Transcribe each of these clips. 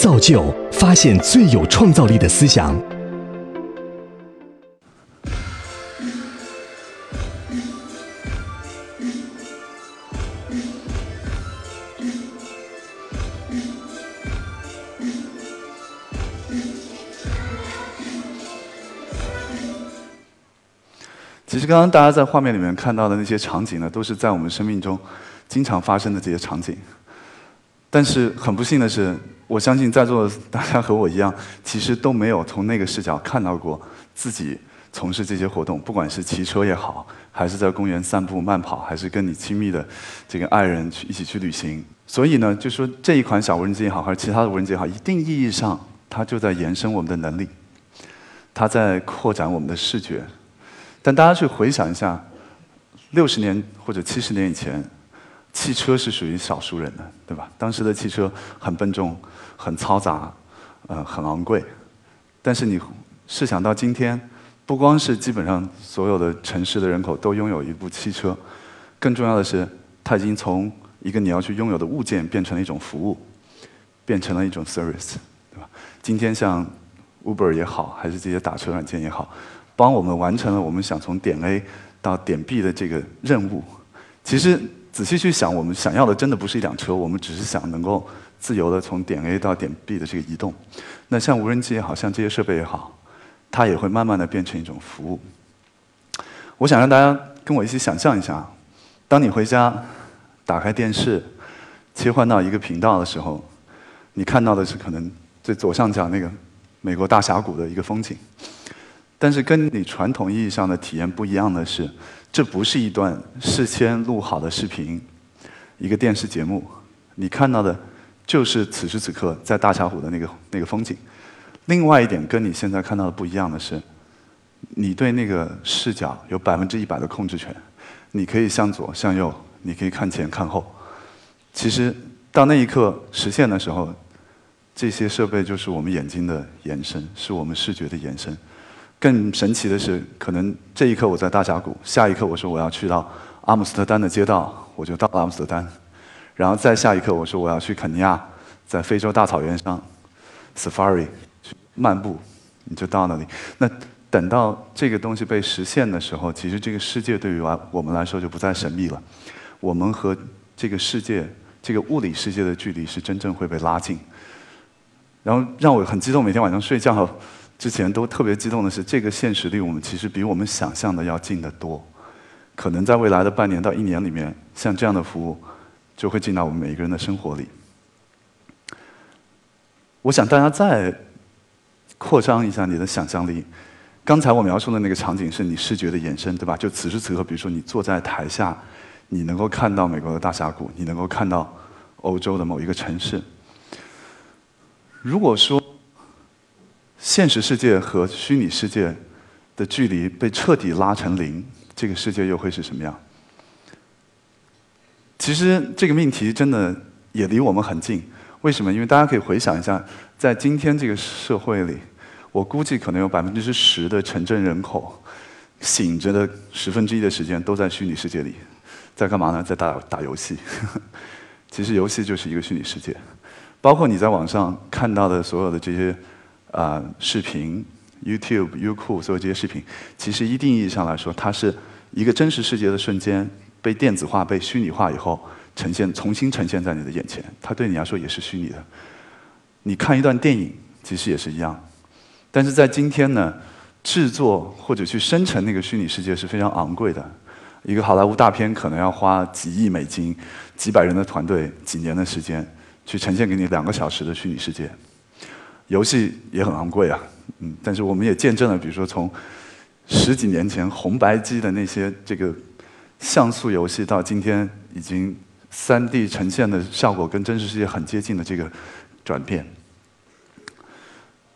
造就发现最有创造力的思想。其实，刚刚大家在画面里面看到的那些场景呢，都是在我们生命中经常发生的这些场景。但是很不幸的是，我相信在座的大家和我一样，其实都没有从那个视角看到过自己从事这些活动，不管是骑车也好，还是在公园散步慢跑，还是跟你亲密的这个爱人去一起去旅行。所以呢，就说这一款小无人机也好，还是其他的无人机也好，一定意义上它就在延伸我们的能力，它在扩展我们的视觉。但大家去回想一下，六十年或者七十年以前，汽车是属于少数人的，对吧？当时的汽车很笨重、很嘈杂，呃，很昂贵。但是你试想到今天，不光是基本上所有的城市的人口都拥有一部汽车，更重要的是，它已经从一个你要去拥有的物件变成了一种服务，变成了一种 service，对吧？今天像 Uber 也好，还是这些打车软件也好。帮我们完成了我们想从点 A 到点 B 的这个任务。其实仔细去想，我们想要的真的不是一辆车，我们只是想能够自由的从点 A 到点 B 的这个移动。那像无人机也好像这些设备也好，它也会慢慢的变成一种服务。我想让大家跟我一起想象一下，当你回家打开电视，切换到一个频道的时候，你看到的是可能最左上角那个美国大峡谷的一个风景。但是跟你传统意义上的体验不一样的是，这不是一段事先录好的视频，一个电视节目，你看到的，就是此时此刻在大峡谷的那个那个风景。另外一点跟你现在看到的不一样的是，你对那个视角有百分之一百的控制权，你可以向左向右，你可以看前看后。其实到那一刻实现的时候，这些设备就是我们眼睛的延伸，是我们视觉的延伸。更神奇的是，可能这一刻我在大峡谷，下一刻我说我要去到阿姆斯特丹的街道，我就到了阿姆斯特丹，然后再下一刻我说我要去肯尼亚，在非洲大草原上，safari 去漫步，你就到那里。那等到这个东西被实现的时候，其实这个世界对于我我们来说就不再神秘了，我们和这个世界、这个物理世界的距离是真正会被拉近。然后让我很激动，每天晚上睡觉。之前都特别激动的是，这个现实离我们其实比我们想象的要近得多。可能在未来的半年到一年里面，像这样的服务就会进到我们每一个人的生活里。我想大家再扩张一下你的想象力。刚才我描述的那个场景是你视觉的延伸，对吧？就此时此刻，比如说你坐在台下，你能够看到美国的大峡谷，你能够看到欧洲的某一个城市。如果说，现实世界和虚拟世界的距离被彻底拉成零，这个世界又会是什么样？其实这个命题真的也离我们很近。为什么？因为大家可以回想一下，在今天这个社会里，我估计可能有百分之十的城镇人口醒着的十分之一的时间都在虚拟世界里，在干嘛呢？在打打游戏。其实游戏就是一个虚拟世界，包括你在网上看到的所有的这些。啊，视频、YouTube、优酷，所有这些视频，其实一定意义上来说，它是一个真实世界的瞬间被电子化、被虚拟化以后呈现，重新呈现在你的眼前。它对你来说也是虚拟的。你看一段电影，其实也是一样。但是在今天呢，制作或者去生成那个虚拟世界是非常昂贵的。一个好莱坞大片可能要花几亿美金、几百人的团队、几年的时间，去呈现给你两个小时的虚拟世界。游戏也很昂贵啊，嗯，但是我们也见证了，比如说从十几年前红白机的那些这个像素游戏，到今天已经三 D 呈现的效果跟真实世界很接近的这个转变。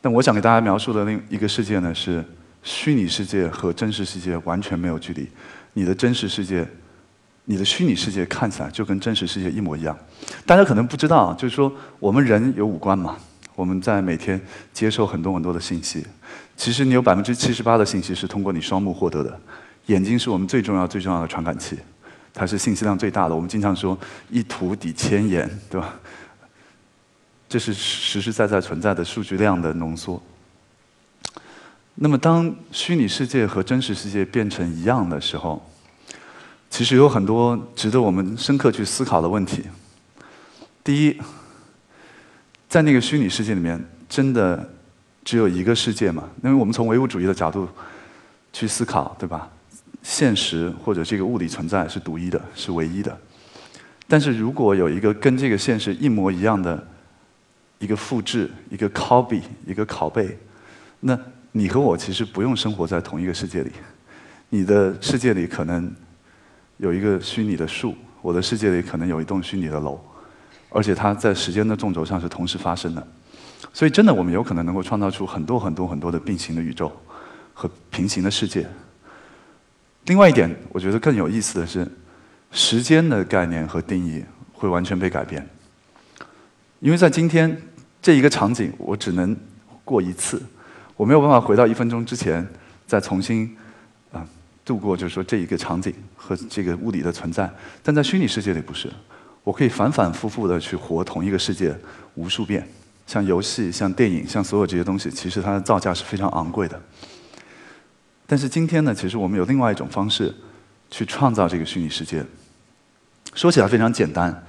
但我想给大家描述的另一个世界呢，是虚拟世界和真实世界完全没有距离。你的真实世界，你的虚拟世界看起来就跟真实世界一模一样。大家可能不知道，就是说我们人有五官嘛。我们在每天接受很多很多的信息，其实你有百分之七十八的信息是通过你双目获得的。眼睛是我们最重要最重要的传感器，它是信息量最大的。我们经常说一图抵千言，对吧？这是实实在在存在的数据量的浓缩。那么，当虚拟世界和真实世界变成一样的时候，其实有很多值得我们深刻去思考的问题。第一，在那个虚拟世界里面，真的只有一个世界吗？因为我们从唯物主义的角度去思考，对吧？现实或者这个物理存在是独一的，是唯一的。但是如果有一个跟这个现实一模一样的一个复制、一个 copy、一个拷贝，那你和我其实不用生活在同一个世界里。你的世界里可能有一个虚拟的树，我的世界里可能有一栋虚拟的楼，而且它在时间的纵轴上是同时发生的。所以，真的我们有可能能够创造出很多很多很多的并行的宇宙和平行的世界。另外一点，我觉得更有意思的是。时间的概念和定义会完全被改变，因为在今天这一个场景，我只能过一次，我没有办法回到一分钟之前再重新啊度过，就是说这一个场景和这个物理的存在。但在虚拟世界里不是，我可以反反复复的去活同一个世界无数遍。像游戏、像电影、像所有这些东西，其实它的造价是非常昂贵的。但是今天呢，其实我们有另外一种方式去创造这个虚拟世界。说起来非常简单，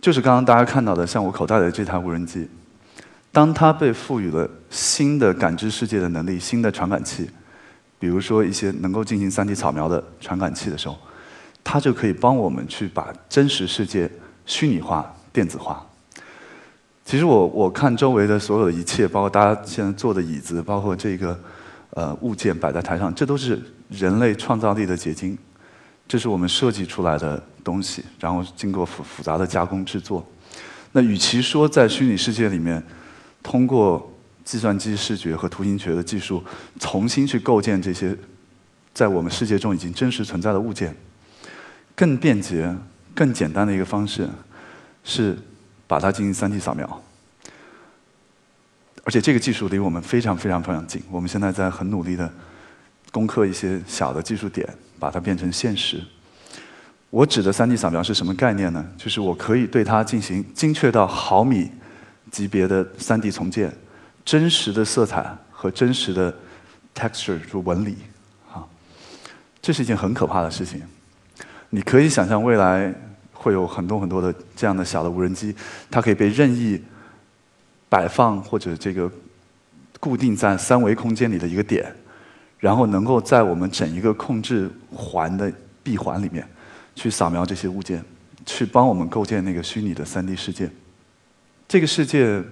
就是刚刚大家看到的，像我口袋里的这台无人机，当它被赋予了新的感知世界的能力、新的传感器，比如说一些能够进行 3D 扫描的传感器的时候，它就可以帮我们去把真实世界虚拟化、电子化。其实我我看周围的所有的一切，包括大家现在坐的椅子，包括这个呃物件摆在台上，这都是人类创造力的结晶。这是我们设计出来的东西，然后经过复复杂的加工制作。那与其说在虚拟世界里面，通过计算机视觉和图形学的技术重新去构建这些在我们世界中已经真实存在的物件，更便捷、更简单的一个方式是把它进行 3D 扫描。而且这个技术离我们非常非常非常近，我们现在在很努力的攻克一些小的技术点。把它变成现实。我指的 3D 扫描是什么概念呢？就是我可以对它进行精确到毫米级别的 3D 重建，真实的色彩和真实的 texture 就纹理，啊，这是一件很可怕的事情。你可以想象未来会有很多很多的这样的小的无人机，它可以被任意摆放或者这个固定在三维空间里的一个点。然后能够在我们整一个控制环的闭环里面，去扫描这些物件，去帮我们构建那个虚拟的 3D 世界。这个世界，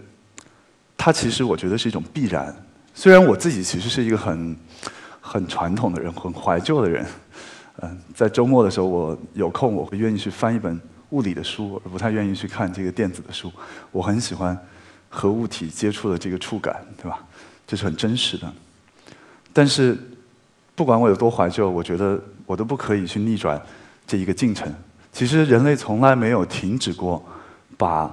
它其实我觉得是一种必然。虽然我自己其实是一个很很传统的人，很怀旧的人。嗯，在周末的时候，我有空我会愿意去翻一本物理的书，而不太愿意去看这个电子的书。我很喜欢和物体接触的这个触感，对吧？这是很真实的。但是，不管我有多怀旧，我觉得我都不可以去逆转这一个进程。其实人类从来没有停止过把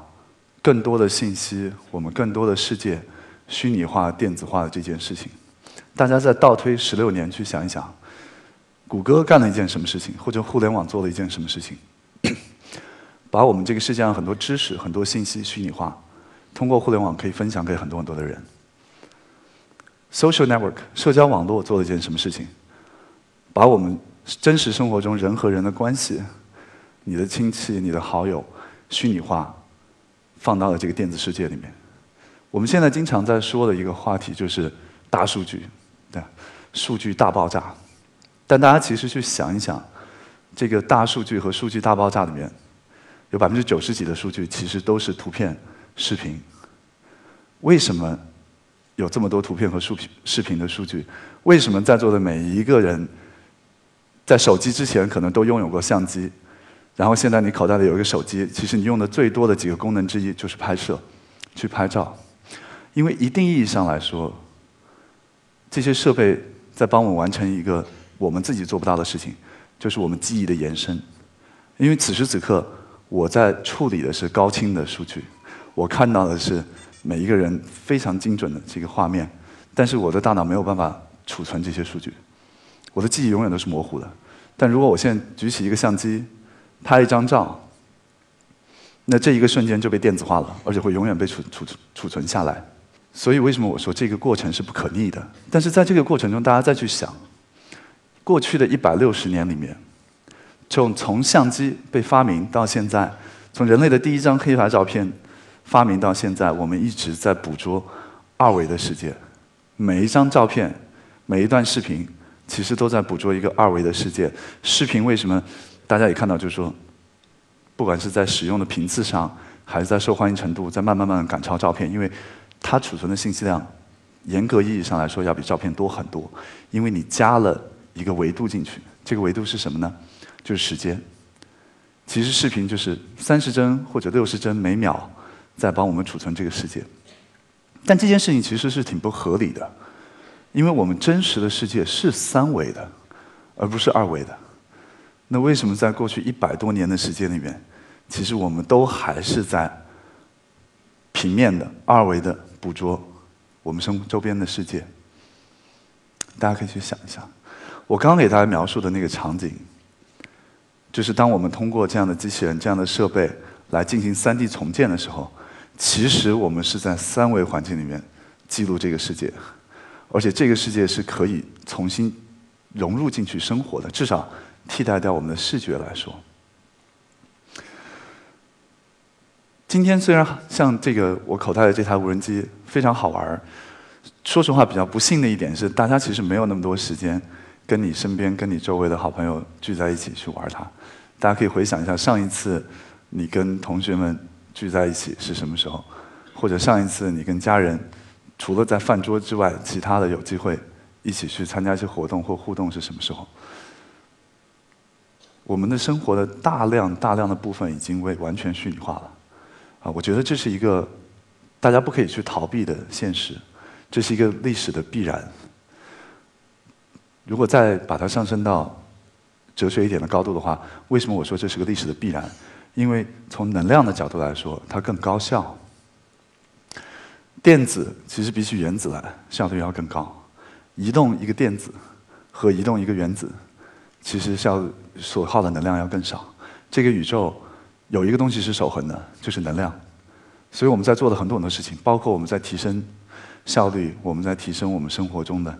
更多的信息、我们更多的世界虚拟化、电子化的这件事情。大家再倒推十六年去想一想，谷歌干了一件什么事情，或者互联网做了一件什么事情，把我们这个世界上很多知识、很多信息虚拟化，通过互联网可以分享给很多很多的人。Social network 社交网络做了一件什么事情？把我们真实生活中人和人的关系，你的亲戚、你的好友，虚拟化，放到了这个电子世界里面。我们现在经常在说的一个话题就是大数据，对，数据大爆炸。但大家其实去想一想，这个大数据和数据大爆炸里面，有百分之九十几的数据其实都是图片、视频。为什么？有这么多图片和视频视频的数据，为什么在座的每一个人，在手机之前可能都拥有过相机，然后现在你口袋里有一个手机，其实你用的最多的几个功能之一就是拍摄，去拍照，因为一定意义上来说，这些设备在帮我完成一个我们自己做不到的事情，就是我们记忆的延伸，因为此时此刻我在处理的是高清的数据，我看到的是。每一个人非常精准的这个画面，但是我的大脑没有办法储存这些数据，我的记忆永远都是模糊的。但如果我现在举起一个相机，拍一张照，那这一个瞬间就被电子化了，而且会永远被储储储存下来。所以为什么我说这个过程是不可逆的？但是在这个过程中，大家再去想，过去的一百六十年里面，就从相机被发明到现在，从人类的第一张黑白照片发明到现在，我们一直在捕捉二维的世界。每一张照片，每一段视频，其实都在捕捉一个二维的世界。视频为什么大家也看到，就是说，不管是在使用的频次上，还是在受欢迎程度，在慢慢慢慢赶超照片，因为。它储存的信息量，严格意义上来说要比照片多很多，因为你加了一个维度进去。这个维度是什么呢？就是时间。其实视频就是三十帧或者六十帧每秒在帮我们储存这个世界。但这件事情其实是挺不合理的，因为我们真实的世界是三维的，而不是二维的。那为什么在过去一百多年的时间里面，其实我们都还是在平面的二维的？捕捉我们生周边的世界，大家可以去想一想。我刚给大家描述的那个场景，就是当我们通过这样的机器人、这样的设备来进行 3D 重建的时候，其实我们是在三维环境里面记录这个世界，而且这个世界是可以重新融入进去生活的，至少替代掉我们的视觉来说。今天虽然像这个我口袋的这台无人机非常好玩儿，说实话比较不幸的一点是，大家其实没有那么多时间跟你身边、跟你周围的好朋友聚在一起去玩它。大家可以回想一下，上一次你跟同学们聚在一起是什么时候？或者上一次你跟家人除了在饭桌之外，其他的有机会一起去参加一些活动或互动是什么时候？我们的生活的大量大量的部分已经被完全虚拟化了。啊，我觉得这是一个大家不可以去逃避的现实，这是一个历史的必然。如果再把它上升到哲学一点的高度的话，为什么我说这是个历史的必然？因为从能量的角度来说，它更高效。电子其实比起原子来效率要更高，移动一个电子和移动一个原子，其实效所耗的能量要更少。这个宇宙。有一个东西是守恒的，就是能量。所以我们在做的很多很多事情，包括我们在提升效率，我们在提升我们生活中的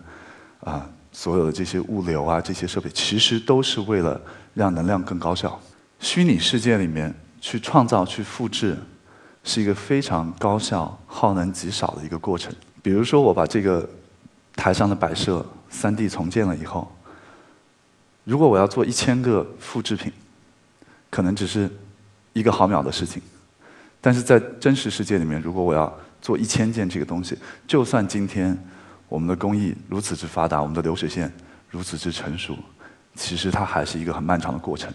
啊所有的这些物流啊这些设备，其实都是为了让能量更高效。虚拟世界里面去创造、去复制，是一个非常高效、耗能极少的一个过程。比如说，我把这个台上的摆设 3D 重建了以后，如果我要做一千个复制品，可能只是。一个毫秒的事情，但是在真实世界里面，如果我要做一千件这个东西，就算今天我们的工艺如此之发达，我们的流水线如此之成熟，其实它还是一个很漫长的过程。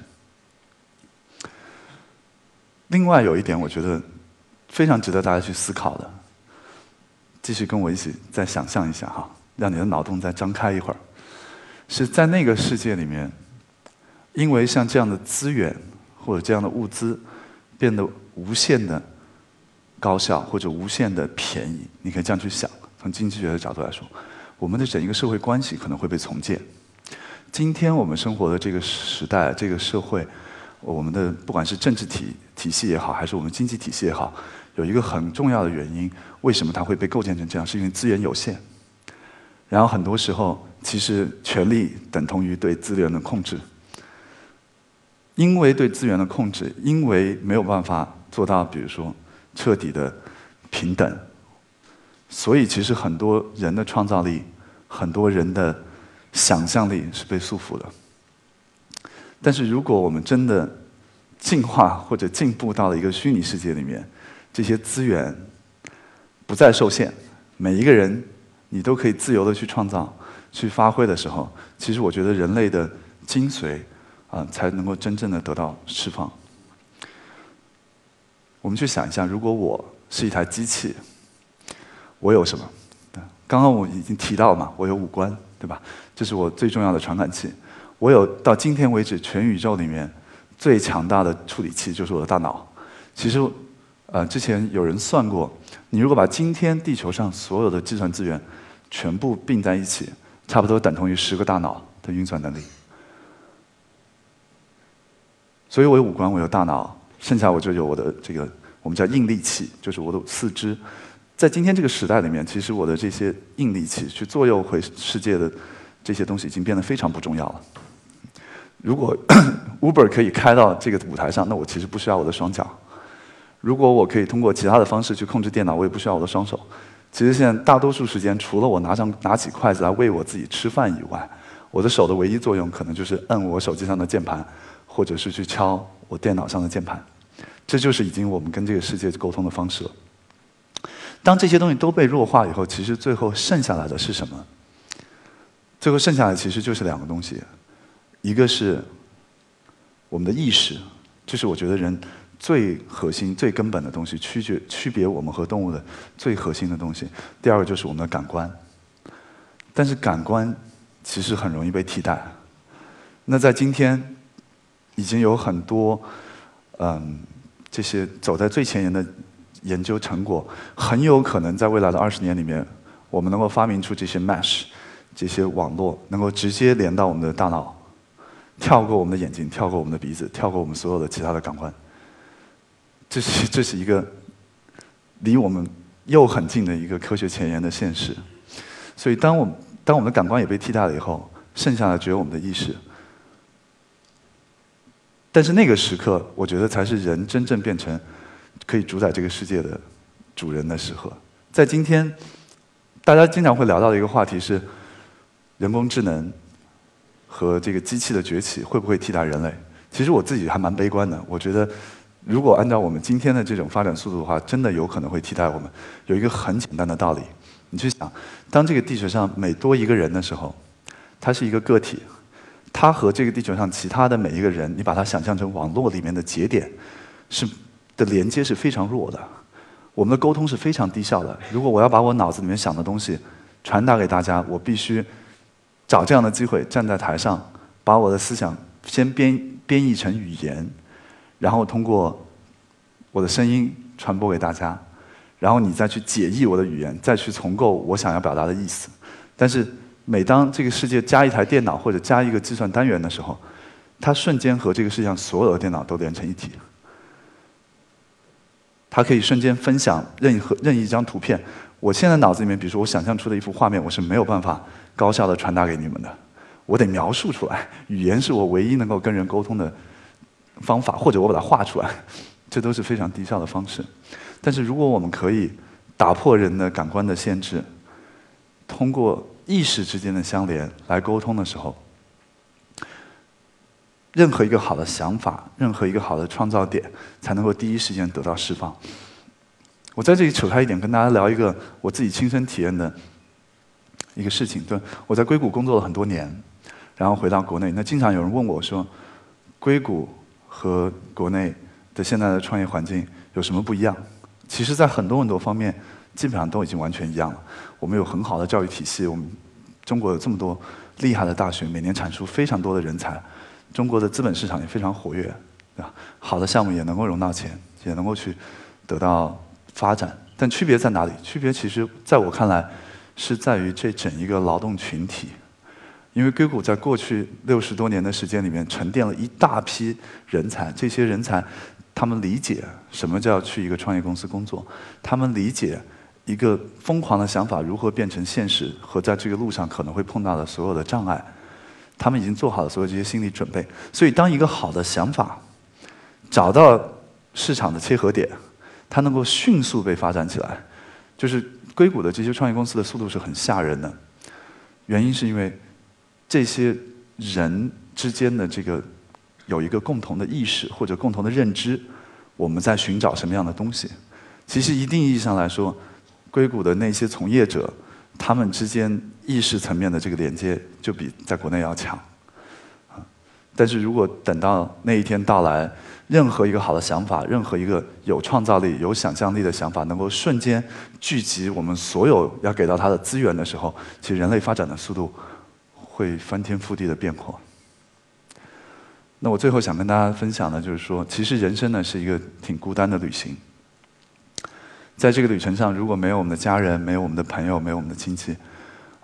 另外有一点，我觉得非常值得大家去思考的，继续跟我一起再想象一下哈，让你的脑洞再张开一会儿，是在那个世界里面，因为像这样的资源。或者这样的物资变得无限的高效，或者无限的便宜，你可以这样去想。从经济学的角度来说，我们的整一个社会关系可能会被重建。今天我们生活的这个时代，这个社会，我们的不管是政治体体系也好，还是我们经济体系也好，有一个很重要的原因，为什么它会被构建成这样？是因为资源有限。然后很多时候，其实权力等同于对资源的控制。因为对资源的控制，因为没有办法做到，比如说彻底的平等，所以其实很多人的创造力、很多人的想象力是被束缚的。但是如果我们真的进化或者进步到了一个虚拟世界里面，这些资源不再受限，每一个人你都可以自由的去创造、去发挥的时候，其实我觉得人类的精髓。啊，才能够真正的得到释放。我们去想一下，如果我是一台机器，我有什么？刚刚我已经提到嘛，我有五官，对吧？这是我最重要的传感器。我有到今天为止全宇宙里面最强大的处理器，就是我的大脑。其实，呃，之前有人算过，你如果把今天地球上所有的计算资源全部并在一起，差不多等同于十个大脑的运算能力。所以我有五官，我有大脑，剩下我就有我的这个我们叫硬力气，就是我的四肢。在今天这个时代里面，其实我的这些硬力气去左右回世界的这些东西，已经变得非常不重要了。如果 Uber 可以开到这个舞台上，那我其实不需要我的双脚。如果我可以通过其他的方式去控制电脑，我也不需要我的双手。其实现在大多数时间，除了我拿上拿起筷子来喂我自己吃饭以外，我的手的唯一作用可能就是摁我手机上的键盘，或者是去敲我电脑上的键盘。这就是已经我们跟这个世界沟通的方式了。当这些东西都被弱化以后，其实最后剩下来的是什么？最后剩下来其实就是两个东西，一个是我们的意识，这是我觉得人。最核心、最根本的东西，区别区别我们和动物的最核心的东西。第二个就是我们的感官，但是感官其实很容易被替代。那在今天，已经有很多嗯这些走在最前沿的研究成果，很有可能在未来的二十年里面，我们能够发明出这些 mesh 这些网络，能够直接连到我们的大脑，跳过我们的眼睛，跳过我们的鼻子，跳过我们所有的其他的感官。这是这是一个离我们又很近的一个科学前沿的现实，所以当我当我们的感官也被替代了以后，剩下的只有我们的意识。但是那个时刻，我觉得才是人真正变成可以主宰这个世界的主人的时候。在今天，大家经常会聊到的一个话题是人工智能和这个机器的崛起会不会替代人类？其实我自己还蛮悲观的，我觉得。如果按照我们今天的这种发展速度的话，真的有可能会替代我们。有一个很简单的道理，你去想，当这个地球上每多一个人的时候，他是一个个体，他和这个地球上其他的每一个人，你把它想象成网络里面的节点，是的连接是非常弱的，我们的沟通是非常低效的。如果我要把我脑子里面想的东西传达给大家，我必须找这样的机会站在台上，把我的思想先编编译成语言。然后通过我的声音传播给大家，然后你再去解译我的语言，再去重构我想要表达的意思。但是每当这个世界加一台电脑或者加一个计算单元的时候，它瞬间和这个世界上所有的电脑都连成一体。它可以瞬间分享任何任意一张图片。我现在脑子里面，比如说我想象出的一幅画面，我是没有办法高效的传达给你们的。我得描述出来，语言是我唯一能够跟人沟通的。方法，或者我把它画出来，这都是非常低效的方式。但是，如果我们可以打破人的感官的限制，通过意识之间的相连来沟通的时候，任何一个好的想法，任何一个好的创造点，才能够第一时间得到释放。我在这里扯开一点，跟大家聊一个我自己亲身体验的一个事情。对，我在硅谷工作了很多年，然后回到国内，那经常有人问我说，硅谷。和国内的现在的创业环境有什么不一样？其实，在很多很多方面，基本上都已经完全一样了。我们有很好的教育体系，我们中国有这么多厉害的大学，每年产出非常多的人才。中国的资本市场也非常活跃，对吧？好的项目也能够融到钱，也能够去得到发展。但区别在哪里？区别其实在我看来，是在于这整一个劳动群体。因为硅谷在过去六十多年的时间里面沉淀了一大批人才，这些人才，他们理解什么叫去一个创业公司工作，他们理解一个疯狂的想法如何变成现实和在这个路上可能会碰到的所有的障碍，他们已经做好了所有这些心理准备。所以，当一个好的想法找到市场的切合点，它能够迅速被发展起来。就是硅谷的这些创业公司的速度是很吓人的，原因是因为。这些人之间的这个有一个共同的意识或者共同的认知，我们在寻找什么样的东西？其实一定意义上来说，硅谷的那些从业者，他们之间意识层面的这个连接就比在国内要强。但是如果等到那一天到来，任何一个好的想法，任何一个有创造力、有想象力的想法，能够瞬间聚集我们所有要给到它的资源的时候，其实人类发展的速度。会翻天覆地的变化。那我最后想跟大家分享的，就是说，其实人生呢是一个挺孤单的旅行。在这个旅程上，如果没有我们的家人，没有我们的朋友，没有我们的亲戚，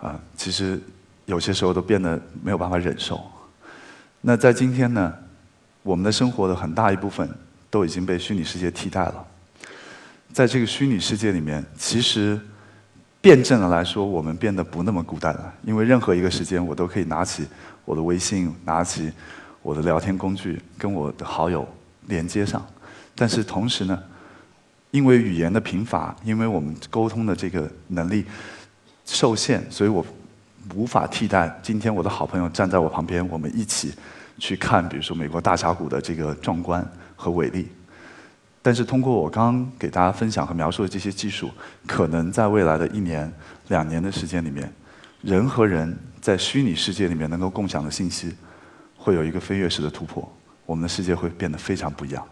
啊，其实有些时候都变得没有办法忍受。那在今天呢，我们的生活的很大一部分都已经被虚拟世界替代了。在这个虚拟世界里面，其实辩证的来说，我们变得不那么孤单了。因为任何一个时间，我都可以拿起我的微信，拿起我的聊天工具，跟我的好友连接上。但是同时呢，因为语言的贫乏，因为我们沟通的这个能力受限，所以我无法替代今天我的好朋友站在我旁边，我们一起去看，比如说美国大峡谷的这个壮观和伟丽。但是通过我刚刚给大家分享和描述的这些技术，可能在未来的一年、两年的时间里面，人和人在虚拟世界里面能够共享的信息，会有一个飞跃式的突破，我们的世界会变得非常不一样。